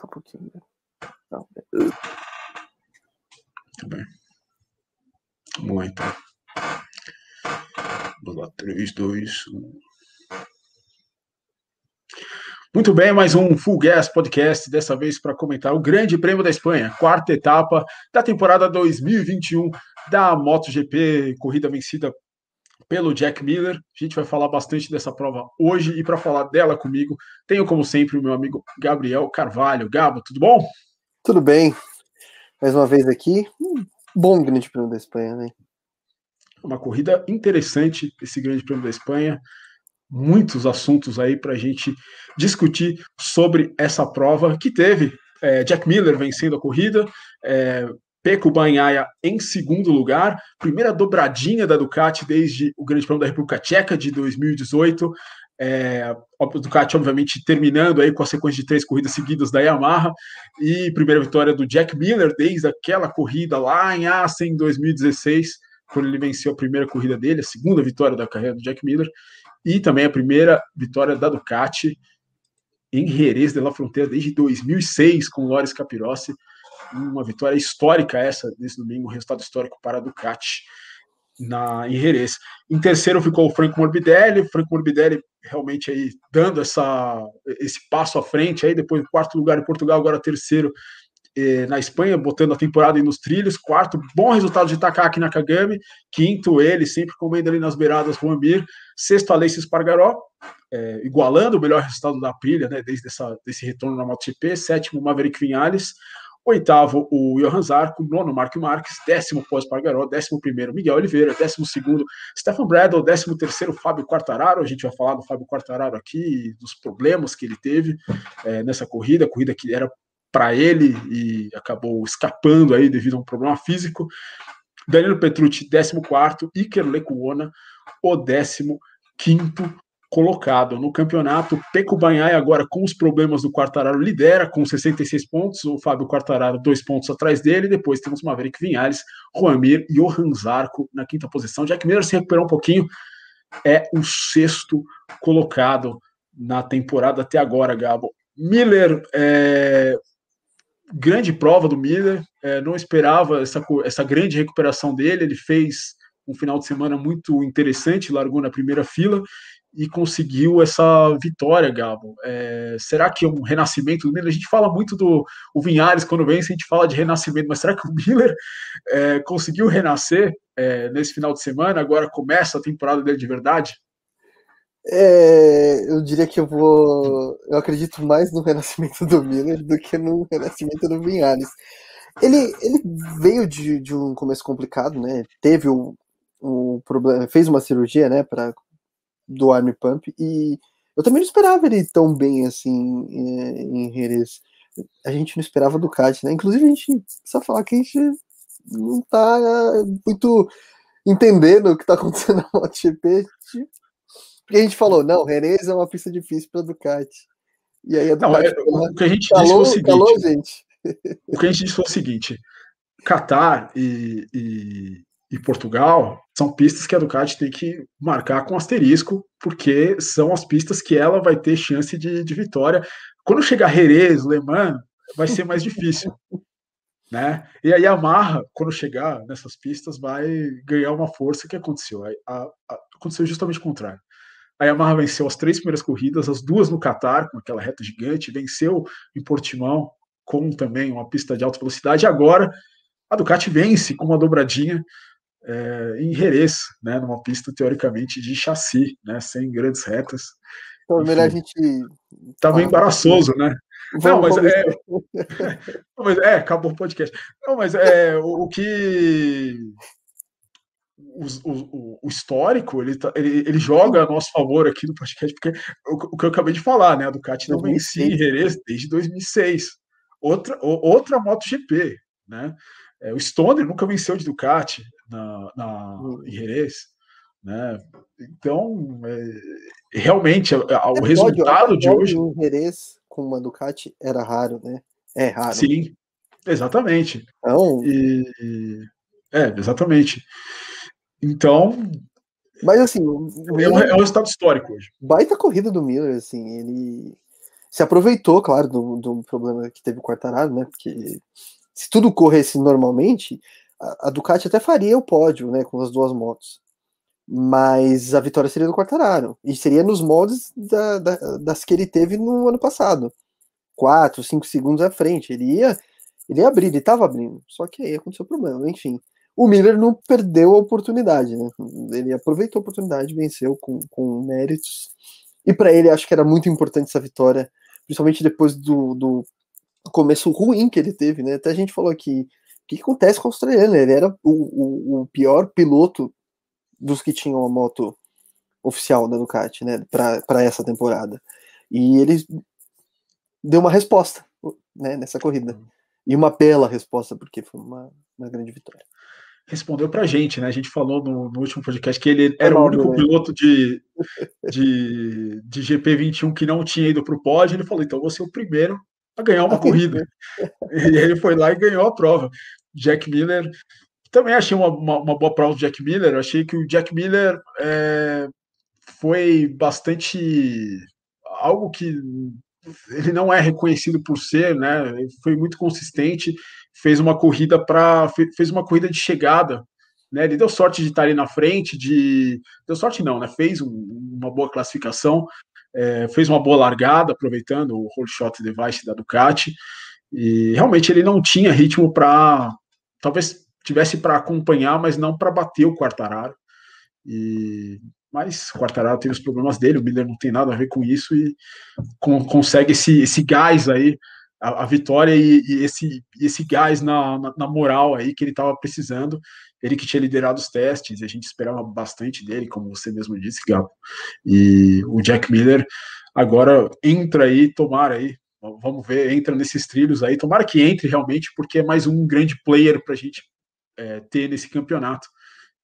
Tá um pouquinho. Não. Tá bem. Vamos lá então. Vamos lá, 3, 2, 1. Muito bem, mais um Full Gas Podcast, dessa vez para comentar o Grande Prêmio da Espanha, quarta etapa da temporada 2021 da MotoGP, corrida vencida pelo Jack Miller. A gente vai falar bastante dessa prova hoje e para falar dela comigo, tenho como sempre o meu amigo Gabriel Carvalho. Gabo, tudo bom? Tudo bem. Mais uma vez aqui, um bom Grande Prêmio da Espanha, né? Uma corrida interessante esse Grande Prêmio da Espanha muitos assuntos aí para a gente discutir sobre essa prova que teve é, Jack Miller vencendo a corrida, é, Peco Banhaia em segundo lugar, primeira dobradinha da Ducati desde o Grande Prêmio da República Tcheca de 2018. É, a Ducati, obviamente, terminando aí com a sequência de três corridas seguidas da Yamaha e primeira vitória do Jack Miller desde aquela corrida lá em Assen em 2016, quando ele venceu a primeira corrida dele, a segunda vitória da carreira do Jack Miller e também a primeira vitória da Ducati em Jerez de la Fronteira desde 2006 com Loris Capirossi, uma vitória histórica essa nesse domingo, um resultado histórico para a Ducati na em Jerez. Em terceiro ficou o Franco Morbidelli, Franco Morbidelli realmente aí dando essa esse passo à frente aí depois quarto lugar em Portugal, agora terceiro eh, na Espanha, botando a temporada nos trilhos. Quarto, bom resultado de Takaki Nakagami. Quinto, ele, sempre comendo ali nas beiradas, Juan Mir. Sexto, Alessis Pargaró, eh, igualando o melhor resultado da Aprilia, né, desde essa, desse retorno na MotoGP. Sétimo, Maverick Vinales. Oitavo, o Johan Zarco. Nono, Marco Marques. Décimo, pós-Pargaró. Décimo primeiro, Miguel Oliveira. Décimo segundo, Stefan Bradle. Décimo terceiro, Fábio Quartararo. A gente vai falar do Fábio Quartararo aqui, dos problemas que ele teve eh, nessa corrida. Corrida que era para ele e acabou escapando aí devido a um problema físico. Danilo Petrucci, 14, Iker Lecuona, o 15 colocado no campeonato. Peco Banhai agora com os problemas do Quartararo lidera com 66 pontos, o Fábio Quartararo dois pontos atrás dele, depois temos Maverick Vinhales, Juanmir e Johan Zarco na quinta posição. Jack Miller se recuperou um pouquinho, é o sexto colocado na temporada até agora, Gabo. Miller é, grande prova do Miller, é, não esperava essa, essa grande recuperação dele, ele fez um final de semana muito interessante, largou na primeira fila e conseguiu essa vitória, Gabo. É, será que é um renascimento do Miller? A gente fala muito do o Vinhares quando vence, a gente fala de renascimento, mas será que o Miller é, conseguiu renascer é, nesse final de semana? Agora começa a temporada dele de verdade? É, eu diria que eu vou. Eu acredito mais no renascimento do Miller do que no renascimento do Vinhares. Ele, ele veio de, de um começo complicado, né? Teve o, o problema, fez uma cirurgia, né, para do arm pump e eu também não esperava ele tão bem assim é, em Jerez. A gente não esperava do Ducati, né? Inclusive a gente só falar que a gente não tá muito entendendo o que tá acontecendo na MotoGP. Porque a gente falou, não, Rennes é uma pista difícil para Ducati. E aí a Ducati não, é, o que a gente calou, disse foi o seguinte. Calou. O que a gente disse foi o seguinte: Qatar e, e, e, Portugal são pistas que a Ducati tem que marcar com asterisco, porque são as pistas que ela vai ter chance de, de vitória. Quando chegar Jerez, Le Mans, vai ser mais difícil. Né? E a Yamaha, quando chegar nessas pistas, vai ganhar uma força que aconteceu. A, a, a, aconteceu justamente o contrário. A Yamaha venceu as três primeiras corridas, as duas no Qatar, com aquela reta gigante, venceu em Portimão, com também uma pista de alta velocidade. Agora a Ducati vence com uma dobradinha é, em Jerez, né, numa pista teoricamente de chassi, né, sem grandes retas. Então, melhor a gente. Tava embaraçoso, né? Não, mas é... mas é. Acabou o podcast. Não, mas é o, o que o, o, o, histórico ele, tá, ele, ele, joga a nosso favor aqui no podcast, porque o, o que eu acabei de falar, né? A Ducati não vencia em Jerez desde 2006. Outra, outra MotoGP, né? É, o Stoner nunca venceu de Ducati na, na, hum. em Jerez. Né? Então, é, realmente, o é, resultado de hoje. Em Jerez com uma Ducati era raro, né? É raro. Sim, exatamente. Então... E, é, exatamente. Então. Mas assim. É um, é um resultado histórico hoje. Baita corrida do Miller, assim. Ele. se aproveitou, claro, do, do problema que teve o Quartararo, né? Porque se tudo corresse normalmente, a, Ducati até faria o pódio, né? Com as duas motos. Mas a vitória seria do Quartararo. E seria nos moldes da, da, das que ele teve no ano passado. Quatro, cinco segundos à frente. Ele ia, ele ia abrir, ele estava abrindo. Só que aí aconteceu o problema, enfim. O Miller não perdeu a oportunidade, né? Ele aproveitou a oportunidade, venceu com, com méritos. E para ele, acho que era muito importante essa vitória principalmente depois do, do começo ruim que ele teve, né? Até a gente falou aqui, que, que acontece com o australiano? Ele era o, o, o, pior piloto dos que tinham a moto oficial da Ducati, né? Para essa temporada. E ele deu uma resposta né, nessa corrida. E uma bela resposta, porque foi uma, uma grande vitória respondeu pra gente, né? A gente falou no, no último podcast que ele era o único né? piloto de, de, de GP21 que não tinha ido pro pódio. Ele falou: então você é o primeiro a ganhar uma corrida. e ele foi lá e ganhou a prova. Jack Miller. Também achei uma, uma, uma boa prova do Jack Miller. Achei que o Jack Miller é, foi bastante. algo que ele não é reconhecido por ser, né? Foi muito consistente fez uma corrida para fez uma corrida de chegada, né? Ele deu sorte de estar ali na frente, de deu sorte não, né? Fez um, uma boa classificação, é, fez uma boa largada, aproveitando o whole shot device da Ducati e realmente ele não tinha ritmo para talvez tivesse para acompanhar, mas não para bater o Quartararo. E mas o Quartararo teve os problemas dele, o Miller não tem nada a ver com isso e com, consegue esse, esse gás aí a, a vitória e, e, esse, esse gás na, na, na, moral aí que ele estava precisando. Ele que tinha liderado os testes, a gente esperava bastante dele, como você mesmo disse, Gabo. E o Jack Miller agora entra aí, tomara aí, vamos ver, entra nesses trilhos aí, tomara que entre realmente, porque é mais um grande player para a gente é, ter nesse campeonato.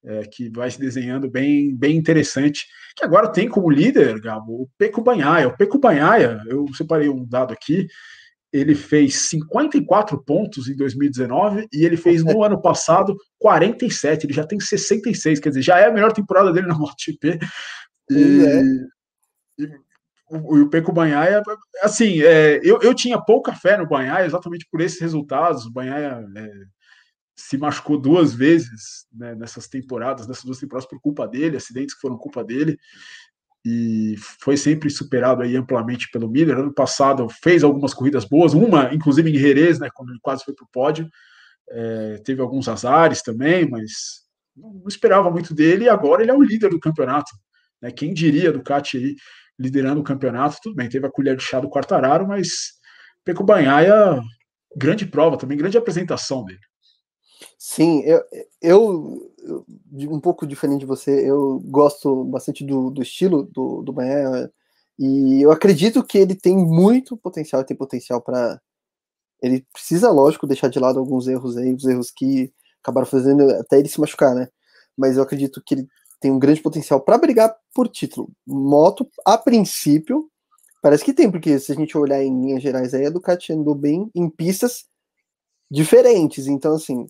É, que vai se desenhando bem, bem interessante, que agora tem como líder, Gabo, o Peco Banhaia. O Peco Banhaia, eu separei um dado aqui, ele fez 54 pontos em 2019 e ele fez no ano passado 47, ele já tem 66, quer dizer, já é a melhor temporada dele na MotoGP. E, é. e o, o Peco Banhaia, assim, é, eu, eu tinha pouca fé no Banhaia exatamente por esses resultados. O Banhaia é, se machucou duas vezes né, nessas temporadas, nessas duas temporadas por culpa dele, acidentes que foram culpa dele e foi sempre superado aí amplamente pelo Miller. Ano passado fez algumas corridas boas, uma inclusive em Jerez, né, quando ele quase foi para o pódio. É, teve alguns azares também, mas não esperava muito dele. E agora ele é o líder do campeonato. Né? Quem diria Ducati aí liderando o campeonato? Tudo bem, teve a colher de chá do Quartararo, mas Peco Banhaia, grande prova também, grande apresentação dele. Sim, eu, eu, um pouco diferente de você, eu gosto bastante do, do estilo do, do Maé, e eu acredito que ele tem muito potencial, tem potencial para. Ele precisa, lógico, deixar de lado alguns erros aí, os erros que acabaram fazendo até ele se machucar, né? Mas eu acredito que ele tem um grande potencial para brigar por título. Moto, a princípio, parece que tem, porque se a gente olhar em linhas gerais aí, a Ducati andou bem em pistas diferentes. Então, assim,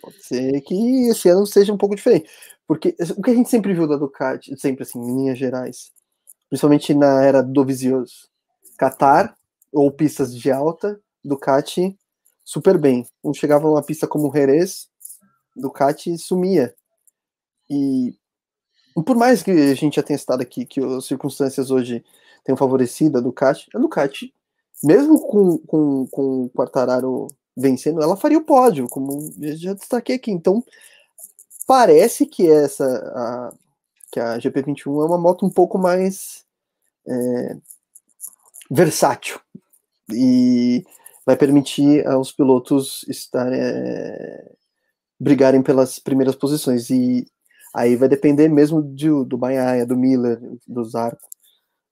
Pode ser que esse ano seja um pouco diferente. Porque o que a gente sempre viu da Ducati, sempre assim, em linhas gerais, principalmente na era do Vizioso, Qatar ou pistas de alta, Ducati super bem. Quando chegava numa pista como Jerez, Ducati sumia. E por mais que a gente já tenha citado aqui que as circunstâncias hoje tenham favorecido a Ducati, a Ducati, mesmo com, com, com o Quartararo vencendo, ela faria o pódio, como já destaquei aqui. Então, parece que essa a, que a GP21 é uma moto um pouco mais é, versátil e vai permitir aos pilotos estarem é, brigarem pelas primeiras posições e aí vai depender mesmo de, do Banhaia, do Miller, do Zarco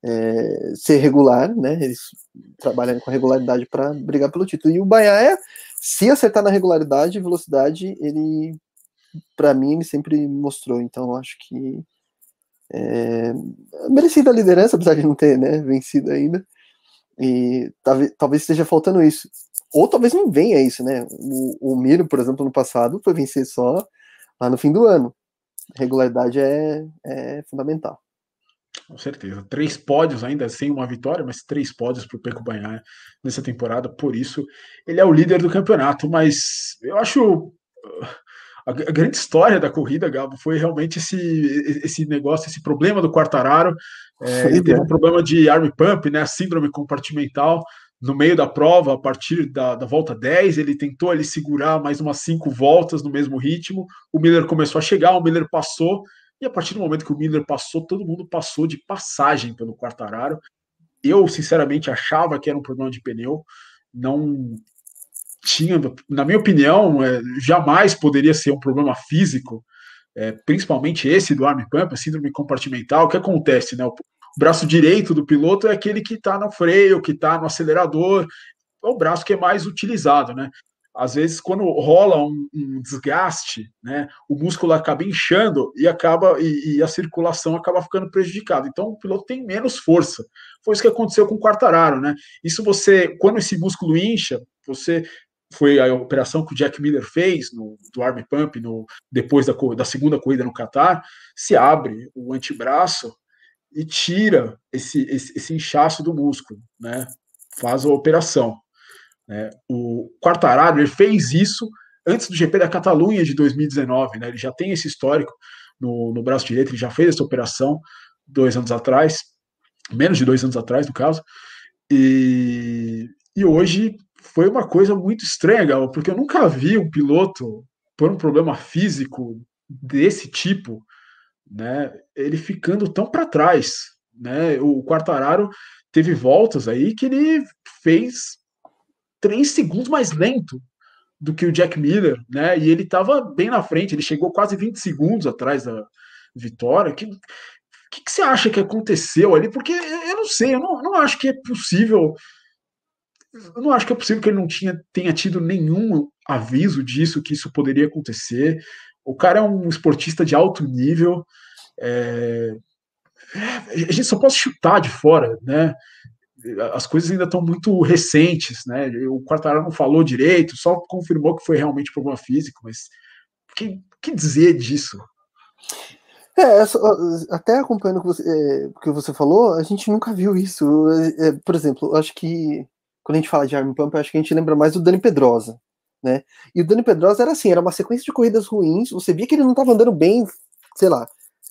é, ser regular, né? Eles trabalham com regularidade para brigar pelo título. E o Bahia, se acertar na regularidade e velocidade, ele, para mim, ele sempre mostrou. Então, acho que é, merecida a liderança, apesar de não ter né, vencido ainda. E talvez esteja faltando isso. Ou talvez não venha isso, né? O, o Miro, por exemplo, no passado, foi vencer só lá no fim do ano. Regularidade é, é fundamental. Com certeza. Três pódios ainda, sem uma vitória, mas três pódios para o Peco Banhar nessa temporada. Por isso, ele é o líder do campeonato. Mas eu acho a, grande história da corrida, Gabo, foi realmente esse, esse negócio, esse problema do Quartararo. É, ele teve um problema de arm pump, né, síndrome compartimental, no meio da prova, a partir da, da, volta 10, ele tentou ali segurar mais umas cinco voltas no mesmo ritmo. O Miller começou a chegar, o Miller passou, e a partir do momento que o Miller passou, todo mundo passou de passagem pelo Quartararo. Eu, sinceramente, achava que era um problema de pneu, não tinha, na minha opinião, é, jamais poderia ser um problema físico, é, principalmente esse do arm pump, síndrome compartimental. O que acontece, né? O braço direito do piloto é aquele que está no freio, que está no acelerador, é o braço que é mais utilizado, né? Às vezes, quando rola um, um desgaste, né, o músculo acaba inchando e acaba e, e, a circulação acaba ficando prejudicada. Então, o piloto tem menos força. Foi isso que aconteceu com o Quartararo, né? Isso você, quando esse músculo incha, você foi a operação que o Jack Miller fez no, do arm pump no, depois da, da segunda corrida no Qatar, se abre o antebraço e tira esse, esse, esse inchaço do músculo, né? Faz a operação. Né? O Quartararo ele fez isso antes do GP da Catalunha de 2019, né? Ele já tem esse histórico no, no braço direito, ele já fez essa operação dois anos atrás, menos de dois anos atrás, no caso, e, e hoje foi uma coisa muito estranha, Gal, porque eu nunca vi um piloto por um problema físico desse tipo, né, ele ficando tão para trás, né? O Quartararo teve voltas aí que ele fez três segundos mais lento do que o Jack Miller, né? E ele estava bem na frente, ele chegou quase 20 segundos atrás da vitória. Que, que, que, você acha que aconteceu ali? Porque eu não sei, eu não, não acho que é possível eu não acho que é possível que ele não tinha, tenha tido nenhum aviso disso, que isso poderia acontecer. O cara é um esportista de alto nível. É, a gente só pode chutar de fora, né? As coisas ainda estão muito recentes, né? O Quartararo não falou direito, só confirmou que foi realmente problema físico, mas que, que dizer disso? É, até acompanhando o que, você, é, falou, a gente nunca viu isso. É, por exemplo, acho que quando a gente fala de arm pump, acho que a gente lembra mais do Dani Pedrosa, né? E o Dani Pedrosa era assim, era uma sequência de corridas ruins, você via que ele não estava andando bem, sei lá,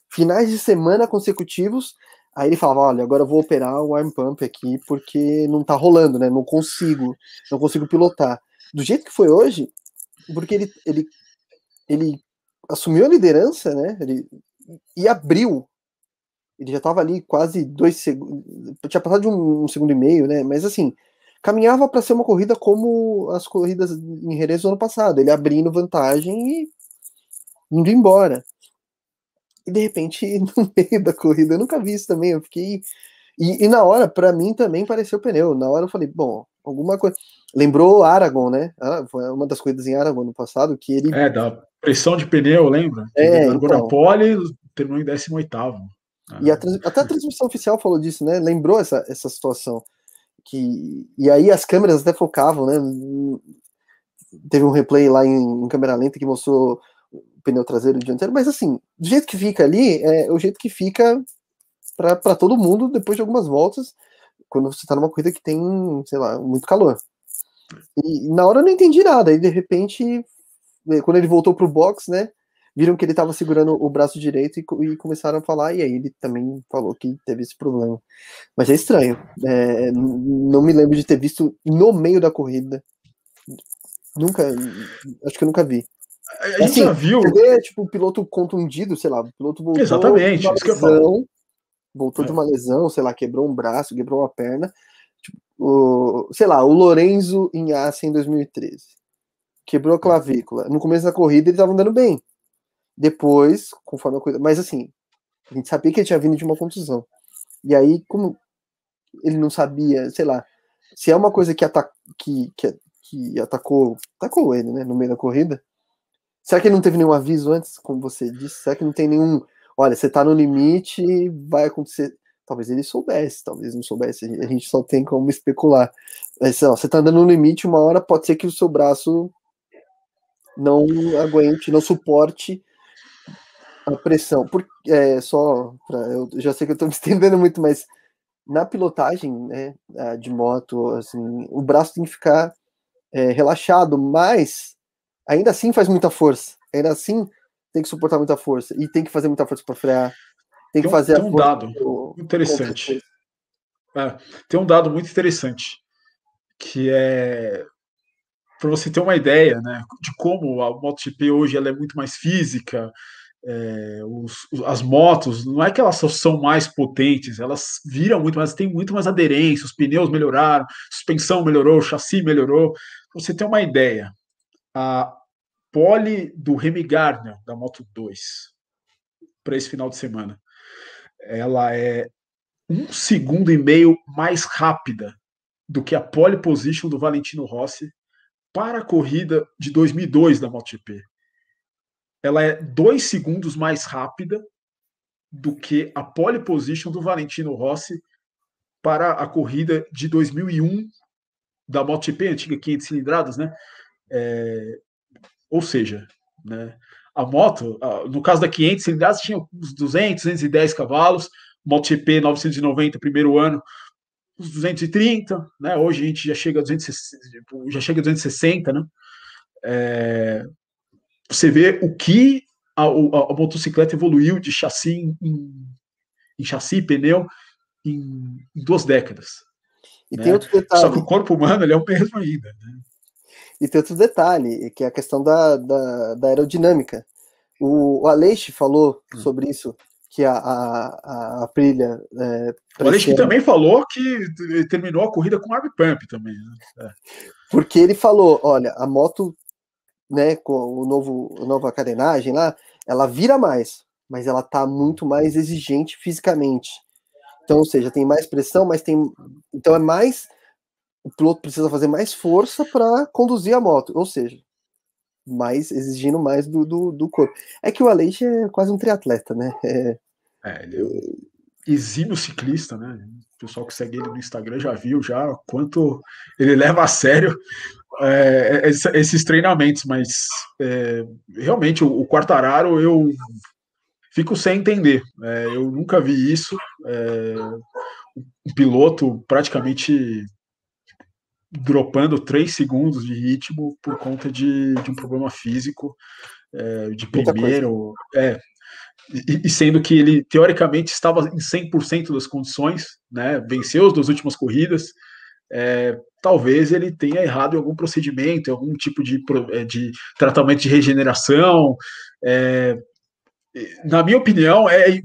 finais de semana consecutivos, aí ele falava, olha, agora eu vou operar o arm pump aqui porque não tá rolando, né? Não consigo, não consigo pilotar. Do jeito que foi hoje, porque ele ele ele assumiu a liderança, né? Ele e abriu ele já estava ali quase dois segundos, tinha passado de um, um, segundo e meio, né? Mas assim, caminhava para ser uma corrida como as corridas em Jerez do ano passado, ele abrindo vantagem e indo embora. E de repente, no meio da corrida, eu nunca vi isso também, eu fiquei. E, e na hora, para mim também pareceu pneu. Na hora eu falei, bom, alguma coisa. Lembrou Aragon, né? Ah, foi uma das corridas em Aragon no passado, que ele. É, da pressão de pneu, lembra? É, então... na pole, terminou em 18. Ah. E a, até a transmissão oficial falou disso, né? Lembrou essa, essa situação que e aí as câmeras até focavam, né? Teve um replay lá em, em câmera lenta que mostrou o pneu traseiro e dianteiro, mas assim, do jeito que fica ali, é o jeito que fica para todo mundo depois de algumas voltas, quando você tá numa corrida que tem, sei lá, muito calor. E na hora eu não entendi nada, e de repente, quando ele voltou pro box, né? Viram que ele estava segurando o braço direito e, e, começaram a falar, e aí ele também falou que teve esse problema. Mas é estranho. É, não me lembro de ter visto no meio da corrida. Nunca. Acho que eu nunca vi. A gente assim, já viu. Vê, tipo, o piloto contundido, sei lá, o piloto voltou Exatamente, de uma lesão, voltou é. de uma lesão, sei lá, quebrou um braço, quebrou uma perna. Tipo, o, sei lá, o Lorenzo em Assen em 2013. Quebrou a clavícula. No começo da corrida ele estava andando bem. Depois, conforme a coisa. Mas assim, a gente sabia que ele tinha vindo de uma contusão. E aí, como ele não sabia, sei lá, se é uma coisa que, ata que, que, que atacou, atacou ele, né, no meio da corrida, será que ele não teve nenhum aviso antes, como você disse? Será que não tem nenhum, olha, você tá no limite, vai acontecer. Talvez ele soubesse, talvez não soubesse, a gente só tem como especular. Mas, ó, você tá andando no limite, uma hora pode ser que o seu braço não aguente, não suporte a pressão. Por, é, só pra, eu já sei que eu estou me estendendo muito, mas na pilotagem né, de moto, assim, o braço tem que ficar é, relaxado, mas ainda assim faz muita força. Ainda assim tem que suportar muita força e tem que fazer muita força para frear. Tem que tem um, fazer tem um dado interessante. É, tem um dado muito interessante que é para você ter uma ideia, né, de como a MotoGP hoje ela é muito mais física, é, os, as motos, não é que elas são mais potentes, elas viram muito mais, tem muito mais aderência, os pneus melhoraram, suspensão melhorou, chassi melhorou. Pra você ter uma ideia, a pole do Remy Gardner, da Moto 2, para esse final de semana, ela é um segundo e meio mais rápida do que a pole position do Valentino Rossi para a corrida de 2002 da MotoGP ela é dois segundos mais rápida do que a pole position do Valentino Rossi para a corrida de 2001 da MotoGP, antiga 500 cilindradas, né? É, ou seja, né, a moto, no caso da 500 cilindradas, tinha uns 200, 210 cavalos, MotoGP 990, primeiro ano, uns 230, né? Hoje a gente já chega a 260, já chega a 260, né? É, você vê o que a, a, a motocicleta evoluiu de chassi em, em chassi, pneu, em, em duas décadas. E né? tem outro detalhe. Só que o corpo humano ele é o mesmo ainda. Né? E tem outro detalhe, que é a questão da, da, da aerodinâmica. O, o Aleixo falou hum. sobre isso, que a, a, a Aprilia. É, o Aleixo também falou que terminou a corrida com arm pump também. Né? É. Porque ele falou: olha, a moto né, com o novo, a nova carenagem lá, ela vira mais, mas ela tá muito mais exigente fisicamente. Então, ou seja, tem mais pressão, mas tem. Então é mais. O piloto precisa fazer mais força para conduzir a moto, ou seja, mais exigindo mais do, do, do corpo. É que o Aleix é quase um triatleta, né? É, é ele é ciclista, né? O pessoal que segue ele no Instagram já viu já quanto ele leva a sério é, esses treinamentos, mas é, realmente o, o Quartararo eu fico sem entender. É, eu nunca vi isso. É, um piloto praticamente dropando três segundos de ritmo por conta de, de um problema físico é, de primeiro. É, e, e, sendo que ele teoricamente estava em 100% das condições, né, venceu as duas últimas corridas, é, talvez ele tenha errado em algum procedimento, em algum tipo de, é, de tratamento de regeneração. É, na minha opinião, é,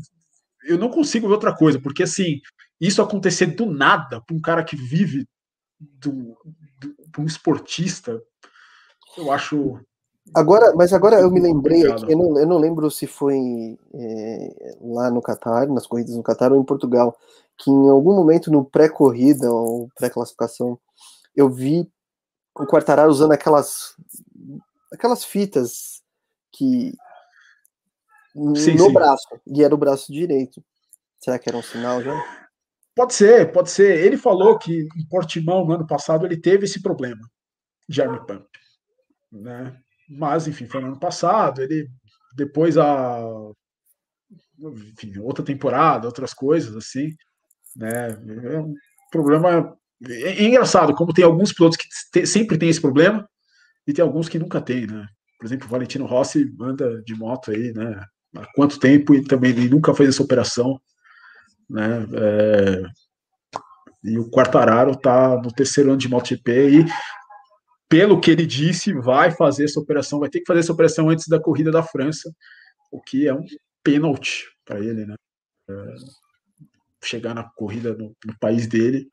eu não consigo ver outra coisa, porque assim, isso acontecer do nada para um cara que vive do, do um esportista, eu acho. Agora, mas agora eu me lembrei eu não, eu não lembro se foi é, lá no Catar, nas corridas no Catar ou em Portugal, que em algum momento no pré-corrida ou pré-classificação eu vi o Quartararo usando aquelas aquelas fitas que sim, no sim. braço, e era o braço direito. Será que era um sinal já? Pode ser, pode ser. Ele falou que em Portimão, no ano passado, ele teve esse problema de arm pump. Né? Mas, enfim, foi no ano passado. Ele, depois, a. Enfim, outra temporada, outras coisas, assim. Né? É um problema é, é engraçado, como tem alguns pilotos que te, sempre tem esse problema e tem alguns que nunca tem, né? Por exemplo, o Valentino Rossi anda de moto aí, né? Há quanto tempo e também ele nunca fez essa operação, né? É, e o Quartararo tá no terceiro ano de MotoGP e pelo que ele disse, vai fazer essa operação, vai ter que fazer essa operação antes da corrida da França, o que é um pênalti para ele, né? É, chegar na corrida no, no país dele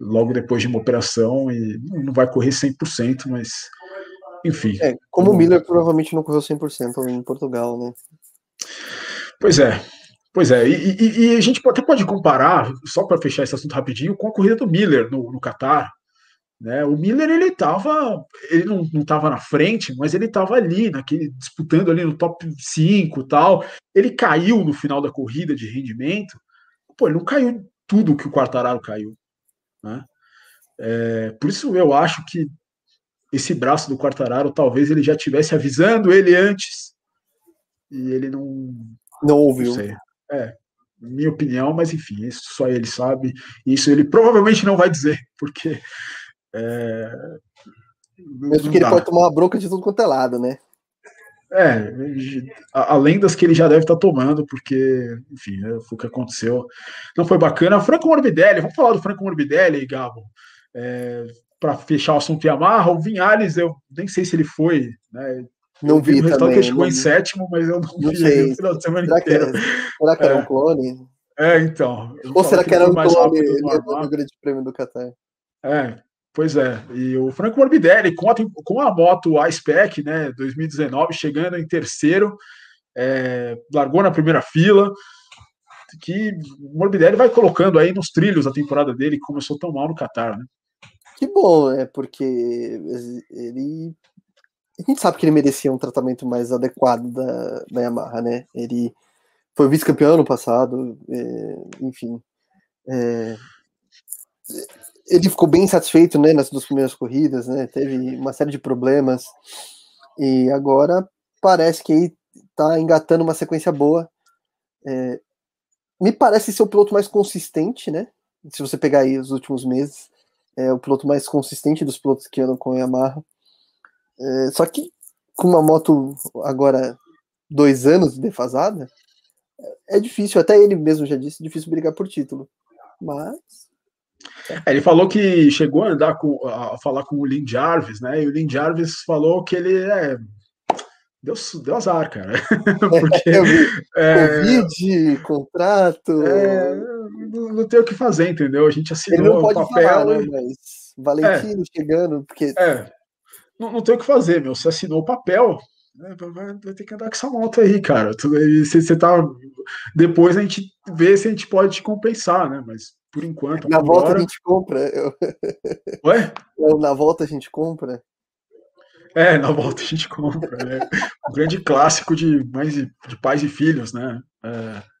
logo depois de uma operação e não vai correr 100%, mas enfim. É, como o Miller provavelmente não correu 100% em Portugal, né? Pois é. Pois é, e, e, e a gente até pode comparar, só para fechar esse assunto rapidinho, com a corrida do Miller no, no Qatar. Né? O Miller ele estava, ele não estava na frente, mas ele estava ali, naquele, disputando ali no top 5 tal. Ele caiu no final da corrida de rendimento. Pô, ele não caiu tudo que o Quartararo caiu. Né? É, por isso eu acho que esse braço do Quartararo talvez ele já tivesse avisando ele antes e ele não, Não ouviu. Não. É, minha opinião, mas enfim, isso só ele sabe. Isso ele provavelmente não vai dizer, porque. É, Mesmo que ele pode tomar uma bronca de tudo quanto é lado, né? É, além das que ele já deve estar tomando, porque, enfim, é, foi o que aconteceu. Não foi bacana. Franco Morbidelli, vamos falar do Franco Morbidelli, Gabo. É, para fechar o assunto Yamaha, o Vinhales, eu nem sei se ele foi, né? Não vi, vi o resultado que ele chegou em sétimo, mas eu não, não vi sei. no final de semana será inteiro. Que, será que era um clone? É, então. Ou será que, que era um clone no Grande Prêmio do Qatar? É, pois é. E o Franco Morbidelli, com a, moto A-Spec, né, 2019, chegando em terceiro, é, largou na primeira fila, que Morbidelli vai colocando aí nos trilhos a temporada dele, começou tão mal no Qatar, né? Que bom, é porque ele. A gente sabe que ele merecia um tratamento mais adequado da, da Yamaha, né? Ele foi vice-campeão no passado, é, enfim. É, ele ficou bem satisfeito né, nas duas primeiras corridas, né? Teve uma série de problemas e agora parece que aí tá engatando uma sequência boa. É, me parece ser o piloto mais consistente, né? Se você pegar aí os últimos meses é o piloto mais consistente dos pilotos que andam com a Yamaha. É, só que com uma moto agora dois anos defasada, é difícil, até ele mesmo já disse, difícil brigar por título. Mas. É, ele falou que chegou a andar com a falar com o Lin Jarvis, né? E o Lin Jarvis falou que ele é. Deu, deu azar, cara. Porque. É, Covid, contrato. É, não, não tem o que fazer, entendeu? A gente assinou o papel. falar, né, mas Valentino é, chegando, porque. É. Não, não tem o que fazer, meu. Você assinou o papel, né, vai, vai, ter que andar com essa moto aí, cara. Você, você tá. Depois a gente vê se a gente pode te compensar, né? Mas por enquanto. Na volta a gente compra. Eu... Ué? Na volta a gente compra. É, na volta a gente compra. É um grande clássico de, mais de, de pais e filhos, né? É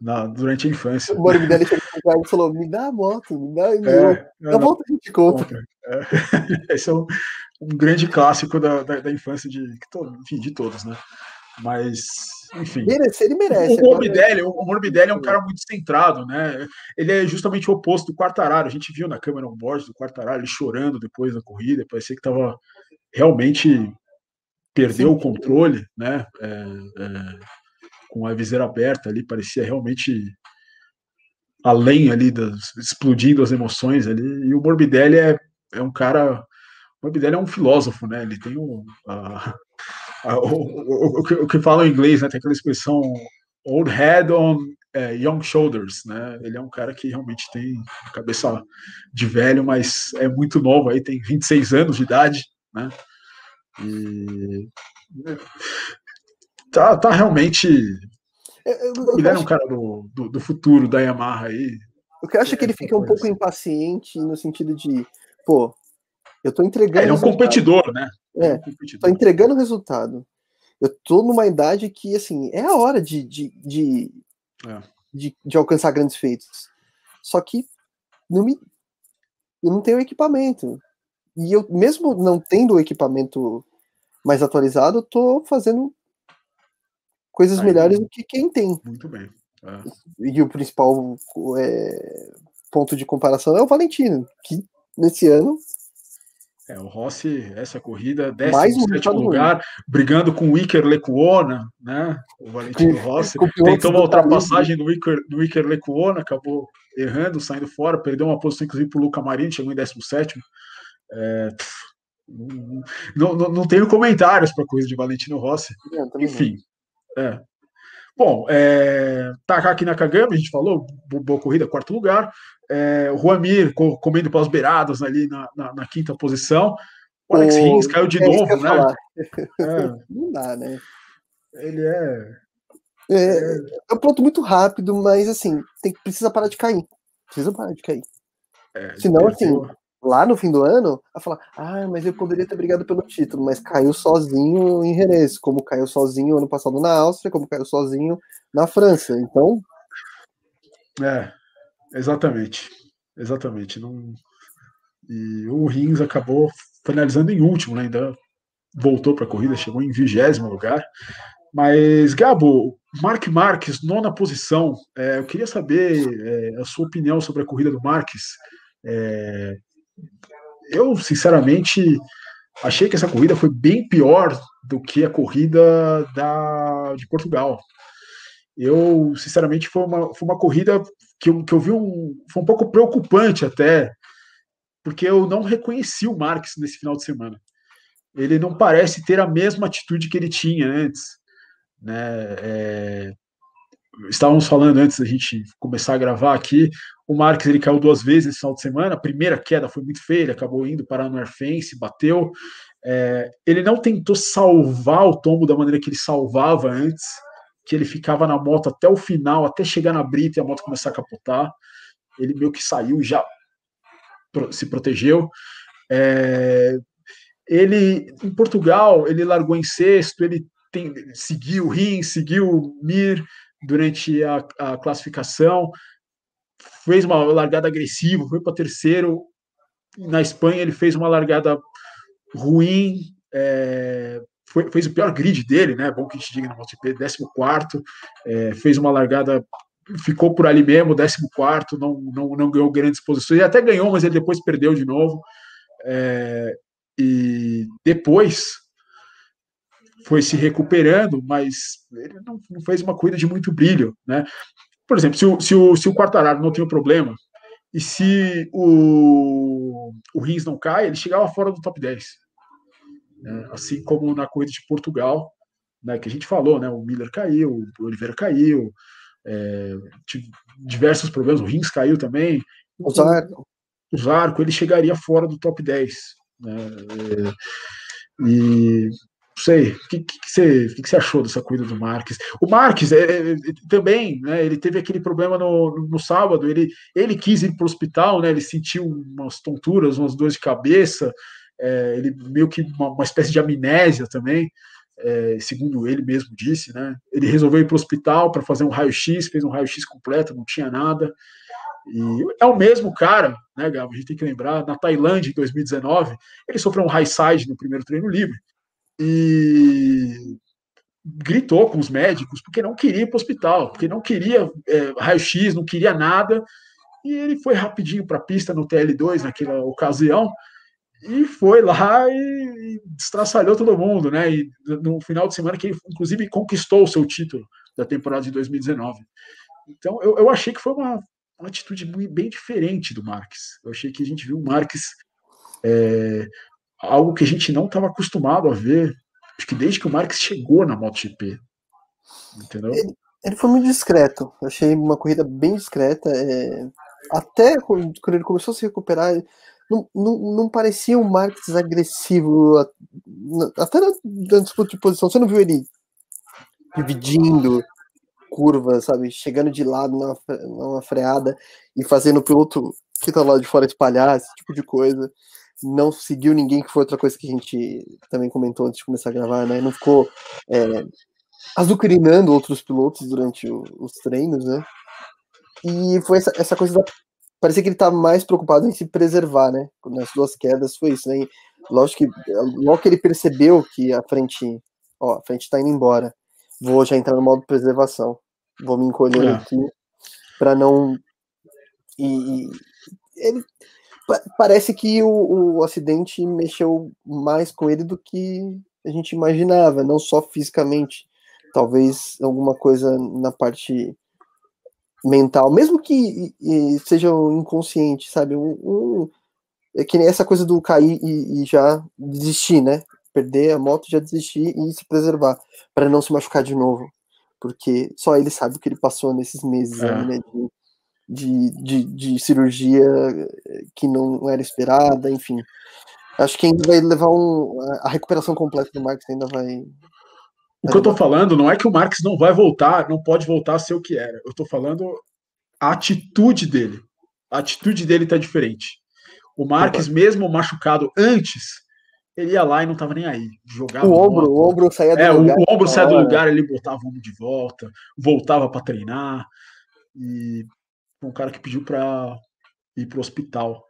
na, durante a infância. O Morbidelli chegou e falou: me dá a moto, me dá e é, Na volta a gente compra. É. Esse é um, um, grande clássico da, da, da infância de, enfim, de todos, né? Mas, enfim. Ele merece. O Morbidelli, o Morbidelli é um cara muito centrado, né? Ele é justamente o oposto do Quartararo. A gente viu na câmera on board do Quartararo ele chorando depois da corrida, parecia que estava realmente perdeu Sim. o controle, né? É, é, com a viseira aberta ali, parecia realmente além ali, das, explodindo as emoções ali. E o Morbidelli é, é um cara. O Morbidelli é um filósofo, né? Ele tem um, a, o, o, o, que, o que fala em inglês, né? Tem aquela expressão old head on é, young shoulders, né? Ele é um cara que realmente tem cabeça de velho, mas é muito novo aí, tem 26 anos de idade, né? E tá, tá realmente. Ele era um cara do, do, do, futuro da Yamaha aí. O que eu acho é que ele fica um pouco impaciente no sentido de, pô, eu tô entregando. É, ele é um competidor, né? É, tô entregando o resultado. Eu tô numa idade que, assim, é a hora de, de, de, é. de, de alcançar grandes feitos. Só que não me, eu não tenho equipamento. E eu, mesmo não tendo o equipamento mais atualizado, eu tô fazendo coisas Aí, melhores do que quem tem. Muito bem. É. E o principal é, ponto de comparação é o Valentino, que nesse ano. É, o Rossi, essa corrida, 17 um lugar, ruim. brigando com o Iker Lecuona, né? O Valentino Rossi tentou uma ultrapassagem no Iker, no Iker Lecuona, acabou errando, saindo fora, perdeu uma posição, inclusive, para o Luca Marini, chegou em 17. É, não, não, não tenho comentários para coisa de Valentino Rossi. Enfim, é. Bom, é, Takaki Nakagami, a gente falou, boa corrida, quarto lugar. É, o Juamir comendo pelas beiradas ali na, na, na quinta posição. O Alex o... Rins caiu de é novo, né? É. Não dá, né? Ele é... é. É, um ponto muito rápido, mas assim, tem, precisa parar de cair. Precisa parar de cair. É, Senão, assim, lá no fim do ano, a falar, ah, mas eu poderia ter brigado pelo título, mas caiu sozinho em Jerez, como caiu sozinho ano passado na Áustria, como caiu sozinho na França. Então. É, exatamente. Exatamente. Não... E o Rins acabou finalizando em último, né? ainda voltou para a corrida, chegou em vigésimo lugar. Mas, Gabo, Mark Marques, nona posição. É, eu queria saber é, a sua opinião sobre a corrida do Marques. É, eu, sinceramente, achei que essa corrida foi bem pior do que a corrida da, de Portugal. Eu, sinceramente, foi uma, foi uma corrida que eu, que eu vi um. Foi um pouco preocupante até, porque eu não reconheci o Marques nesse final de semana. Ele não parece ter a mesma atitude que ele tinha antes. Né? É, estávamos falando antes da gente começar a gravar aqui, o Marques ele caiu duas vezes esse final de semana. A primeira queda foi muito feia, ele acabou indo parar no Airfence, bateu. É, ele não tentou salvar o tombo da maneira que ele salvava antes, que ele ficava na moto até o final, até chegar na brita e a moto começar a capotar. Ele meio que saiu já se protegeu. É, ele em Portugal ele largou em sexto, ele tem, seguiu Rim, seguiu Mir durante a, a classificação, fez uma largada agressiva, foi para terceiro. Na Espanha ele fez uma largada ruim, é, foi, fez o pior grid dele, né? Bom que gente diga no MotoGP, 14, é, fez uma largada, ficou por ali mesmo, 14, não, não, não ganhou grandes posições, ele até ganhou, mas ele depois perdeu de novo. É, e depois foi se recuperando, mas ele não, não, fez uma corrida de muito brilho, né? Por exemplo, se o, se o, se o Quartararo não tem um problema, e se o, o Rins não cai, ele chegava fora do top 10. Né? Assim como na corrida de Portugal, né, que a gente falou, né? O Miller caiu, o Oliveira caiu, é, diversos problemas, o Rins caiu também. O Zarco. O Zarco, ele chegaria fora do top 10. Né? É, e não sei, o que, que, você, que, que você achou dessa corrida do Marques? O Marques é, é, também, né, ele teve aquele problema no, no sábado, ele, ele quis ir para o hospital, né, ele sentiu umas tonturas, umas dores de cabeça, é, ele meio que uma, uma, espécie de amnésia também, é, segundo ele mesmo disse, né, ele resolveu ir para o hospital para fazer um raio-x, fez um raio-x completo, não tinha nada, e é o mesmo cara, né, Gabo? A gente tem que lembrar, na Tailândia, em 2019, ele sofreu um high side no primeiro treino livre e gritou com os médicos porque não queria ir para o hospital, porque não queria é, raio-x, não queria nada. E ele foi rapidinho para a pista no TL2 naquela ocasião e foi lá e, destraçalhou todo mundo, né? E no final de semana que ele, inclusive, conquistou o seu título da temporada de 2019. Então, eu, eu achei que foi uma, uma atitude bem diferente do Marques. Eu achei que a gente viu o Marques é, algo que a gente não estava acostumado a ver, acho que desde que o Marques chegou na MotoGP. Entendeu? Ele, ele foi muito discreto. Eu achei uma corrida bem discreta. É... Até quando ele começou a se recuperar, não, não, não parecia um Marques agressivo. Até na, disputa de posição, você não viu ele dividindo curva, sabe? Chegando de lado numa, numa freada e fazendo o piloto que tá lá de fora espalhar, esse tipo de coisa não seguiu ninguém, que foi outra coisa que a gente também comentou antes de começar a gravar, né? Não ficou é, azucrinando outros pilotos durante o, os treinos, né? E foi essa, essa coisa da. Parecia que ele estava mais preocupado em se preservar, né? Nas duas quedas foi isso, né? E, lógico que logo que ele percebeu que a frente, ó, a frente está indo embora, vou já entrar no modo preservação, vou me encolher é. aqui para não. E, e ele parece que o, o acidente mexeu mais com ele do que a gente imaginava, não só fisicamente, talvez alguma coisa na parte mental, mesmo que e, seja inconsciente, sabe? Um, um, é que nem essa coisa do cair e, e, já desistir, né? Perder a moto, já desistir e se preservar, para não se machucar de novo. Porque só ele sabe o que ele passou nesses meses é. aí, né? De, de, de, cirurgia que não era esperada, enfim. Acho que ainda vai levar um. A recuperação completa do Marx ainda vai. O que eu tô falando não é que o Marx não vai voltar, não pode voltar a ser o que era. Eu tô falando a atitude dele. A atitude dele tá diferente. O Marx, mesmo machucado antes, ele ia lá e não tava nem aí. Jogava o ombro, o ombro saía do é, lugar. O, o ombro saía do lugar, ele botava o ombro de volta, voltava para treinar. E um cara que pediu para ir para o hospital.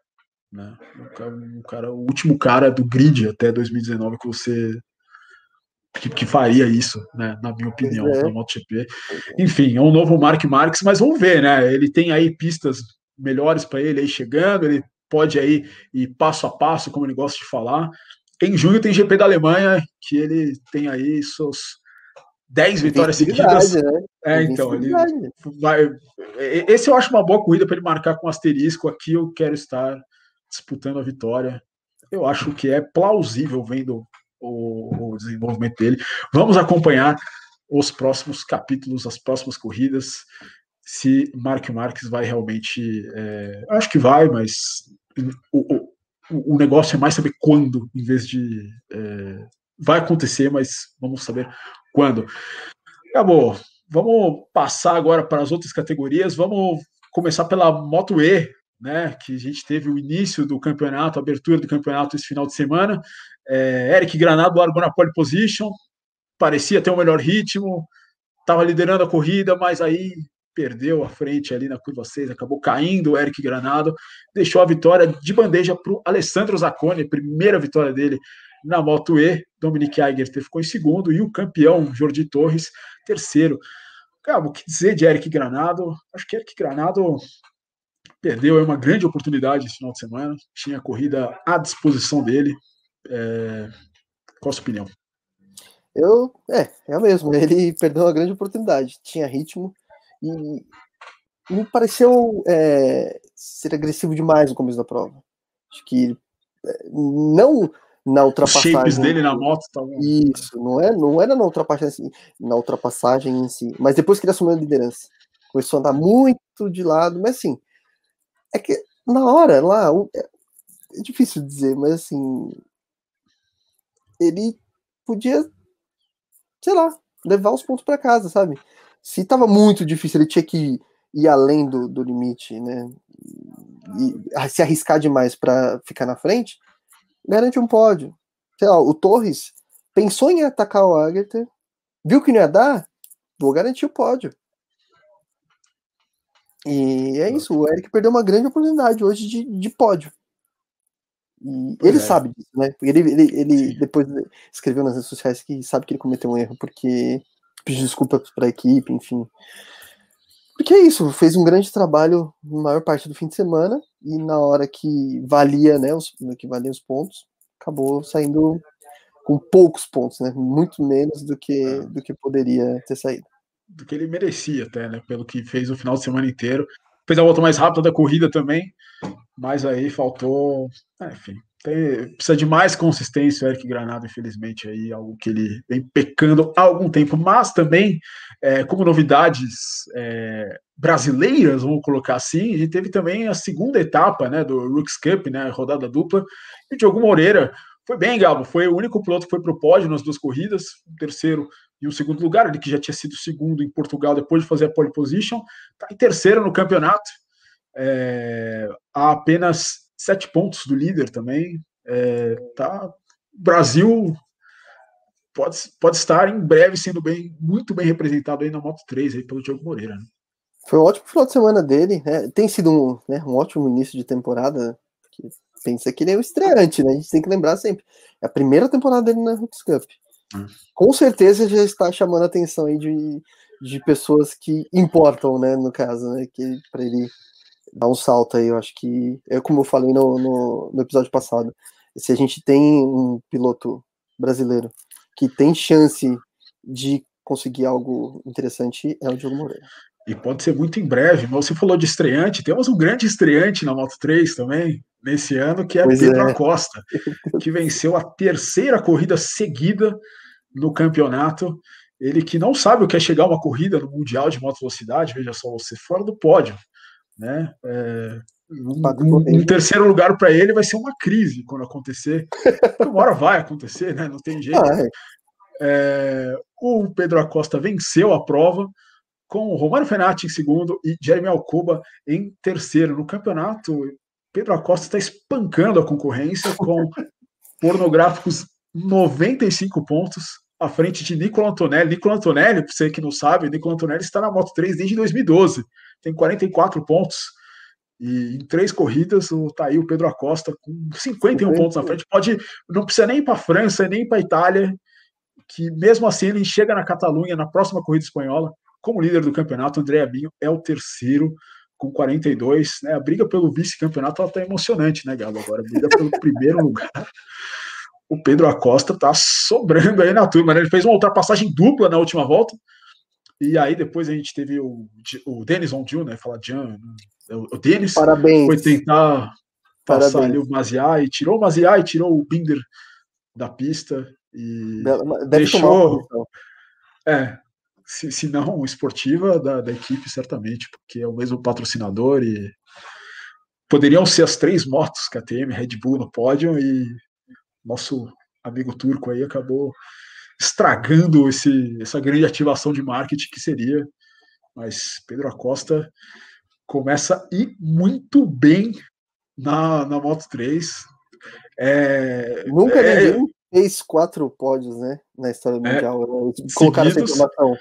Né? Um cara, um cara, o último cara do grid até 2019 que você que, que, faria isso, né, na minha opinião, é. na MotoGP. Enfim, é um novo Mark Marques, mas vamos ver, né? Ele tem aí pistas melhores para ele aí chegando, ele pode aí ir passo a passo, como ele gosta de falar. Em junho tem GP da Alemanha, que ele tem aí seus 10 vitórias seguidas. Né? É, então, ele vai. Esse eu acho uma boa corrida para ele marcar com asterisco. Aqui eu quero estar disputando a vitória. Eu acho que é plausível vendo o, o desenvolvimento dele. Vamos acompanhar os próximos capítulos, as próximas corridas. Se Mark Marques vai realmente. É, acho que vai, mas o, o, o negócio é mais saber quando, em vez de. É, vai acontecer, mas vamos saber quando. Acabou. Vamos passar agora para as outras categorias. Vamos começar pela Moto E, né? Que a gente teve o início do campeonato, a abertura do campeonato esse final de semana. É, Eric Granado largou na pole position, parecia ter o um melhor ritmo, estava liderando a corrida, mas aí perdeu a frente ali na curva 6, acabou caindo o Eric Granado, deixou a vitória de bandeja para o Alessandro Zacconi, primeira vitória dele na Moto E. Dominic Eiger ficou em segundo e o campeão Jordi Torres, terceiro. Cara, o que dizer de Eric Granado? Acho que Eric Granado perdeu uma grande oportunidade esse final de semana, tinha corrida à disposição dele. É... Qual a sua opinião? Eu, é, é mesmo. Ele perdeu uma grande oportunidade. Tinha ritmo, e me pareceu é, ser agressivo demais no começo da prova. Acho que é, não na ultrapassagem. Os shapes dele na moto tá Isso, não, é, não era na ultrapassagem, na ultrapassagem em si, mas depois que ele assumiu a liderança. Começou a andar muito de lado, mas assim, é que na hora lá, é, é difícil dizer, mas assim, ele podia, sei lá, levar os pontos para casa, sabe? se estava muito difícil, ele tinha que ir além do, do limite, né? E se arriscar demais para ficar na frente, garante um pódio. Sei lá, o Torres pensou em atacar o Agartha, viu que não ia dar, vou garantir o pódio. E é isso, o Eric perdeu uma grande oportunidade hoje de, de pódio. E ele é. sabe disso, né? Ele, ele, ele depois escreveu nas redes sociais que sabe que ele cometeu um erro, porque pedir desculpas para a equipe, enfim. Porque é isso, fez um grande trabalho na maior parte do fim de semana e na hora que valia, né, os, que valia os pontos, acabou saindo com poucos pontos, né, muito menos do que do que poderia ter saído. Do que ele merecia até, né, pelo que fez o final de semana inteiro. Fez a volta mais rápida da corrida também, mas aí faltou, é, enfim, tem, precisa de mais consistência o Eric Granado, infelizmente, aí, algo que ele vem pecando há algum tempo, mas também, é, como novidades é, brasileiras, vamos colocar assim, a gente teve também a segunda etapa né, do Rooks Cup, né, rodada dupla, e o Diogo Moreira foi bem, Gabo, foi o único piloto que foi para o pódio nas duas corridas, o terceiro e o segundo lugar, ele que já tinha sido segundo em Portugal depois de fazer a pole position, está em terceiro no campeonato, é, há apenas sete pontos do líder também. É, tá, Brasil pode, pode estar em breve sendo bem, muito bem representado aí na Moto 3 aí pelo Diogo Moreira. Né? Foi um ótimo final de semana dele, né? tem sido um, né, um ótimo início de temporada. Pensa que ele é o estreante, né? A gente tem que lembrar sempre. É a primeira temporada dele na Roots Cup. Com certeza já está chamando a atenção aí de, de pessoas que importam, né? No caso, né? Que para ele dar um salto aí. Eu acho que, é como eu falei no, no, no, episódio passado, se a gente tem um piloto brasileiro que tem chance de conseguir algo interessante, é o Diogo Moreira. E pode ser muito em breve. Mas você falou de estreante, temos um grande estreante na Moto 3 também, nesse ano, que é pois Pedro é. Acosta, que venceu a terceira corrida seguida no campeonato. Ele que não sabe o que é chegar uma corrida no Mundial de Moto Velocidade, veja só, você fora do pódio né? É, um, um, terceiro lugar para ele vai ser uma crise quando acontecer. Uma hora vai acontecer, né? Não tem jeito. Ah, é. É, o Pedro Acosta venceu a prova com o Romário Fenati em segundo e Jeremy Alcoba em terceiro. No campeonato, Pedro Acosta está espancando a concorrência com pornográficos 95 pontos à frente de Nicola Antonelli. Nicola Antonelli, para você que não sabe, Nicola Antonelli está na Moto 3 desde 2012 tem 44 pontos. E em três corridas, o, tá aí o Pedro Acosta com 51 pontos na frente. Pode, não precisa nem ir para a França, nem para a Itália. que mesmo assim ele chega na Catalunha na próxima corrida espanhola como líder do campeonato. André Abinho é o terceiro com 42. Né? A briga pelo vice-campeonato está emocionante, né, Galo? Agora, a briga pelo primeiro lugar. O Pedro Acosta está sobrando aí na turma. Né? Ele fez uma ultrapassagem dupla na última volta. E aí depois a gente teve o, o Denis Ondiu, né? Fala Jan, o Denis Parabéns. foi tentar passar Parabéns. ali o Maziai, tirou o Maziai, tirou o Binder da pista e Deve deixou. É, se, se não esportiva da, da equipe, certamente, porque é o mesmo patrocinador e poderiam ser as três motos KTM, Red Bull no pódio e nosso amigo turco aí acabou estragando esse, essa grande ativação de marketing que seria. Mas Pedro Acosta começa a ir muito bem na, na Moto 3. É, Nunca é, ninguém fez quatro pódios, né? Na história é, mundial. É, colocaram essa informação.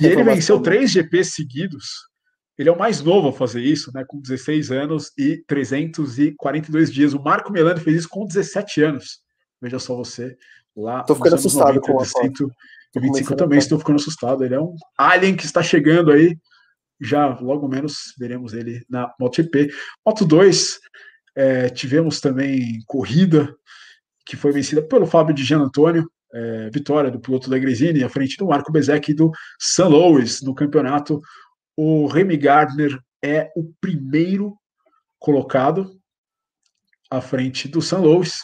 E ele venceu três GPs seguidos. Ele é o mais novo a fazer isso, né? Com 16 anos e 342 dias. O Marco Melano fez isso com 17 anos. Veja só você. Lá Tô ficando assustado 90, com a 125 eu também estou ficando assustado. Ele é um alien que está chegando aí. Já logo menos veremos ele na MotoGP. Moto 2, é, tivemos também corrida que foi vencida pelo Fábio de Jean Antônio, é, vitória do piloto da Gresini, à frente do Marco Bezek e do St. Louis no campeonato. O Remy Gardner é o primeiro colocado à frente do St. Louis,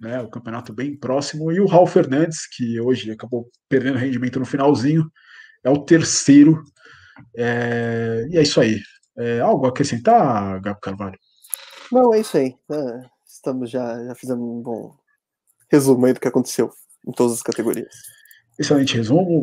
né, o campeonato bem próximo, e o Raul Fernandes, que hoje acabou perdendo rendimento no finalzinho, é o terceiro. É, e é isso aí. É, algo a acrescentar, Gabo Carvalho? Não, é isso aí. É, estamos já, já fizemos um bom resumo aí do que aconteceu em todas as categorias. Excelente resumo.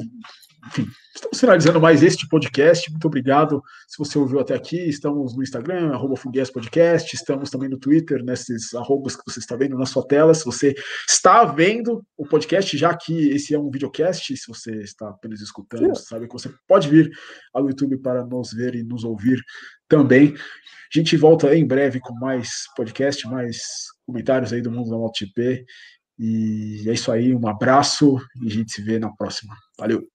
Enfim, estamos finalizando mais este podcast. Muito obrigado se você ouviu até aqui. Estamos no Instagram, arroba Podcast, estamos também no Twitter, nesses arrobas que você está vendo na sua tela. Se você está vendo o podcast, já que esse é um videocast, se você está apenas escutando, Sim. sabe que você pode vir ao YouTube para nos ver e nos ouvir também. A gente volta em breve com mais podcast, mais comentários aí do mundo da MotoGP. E é isso aí, um abraço e a gente se vê na próxima. Valeu!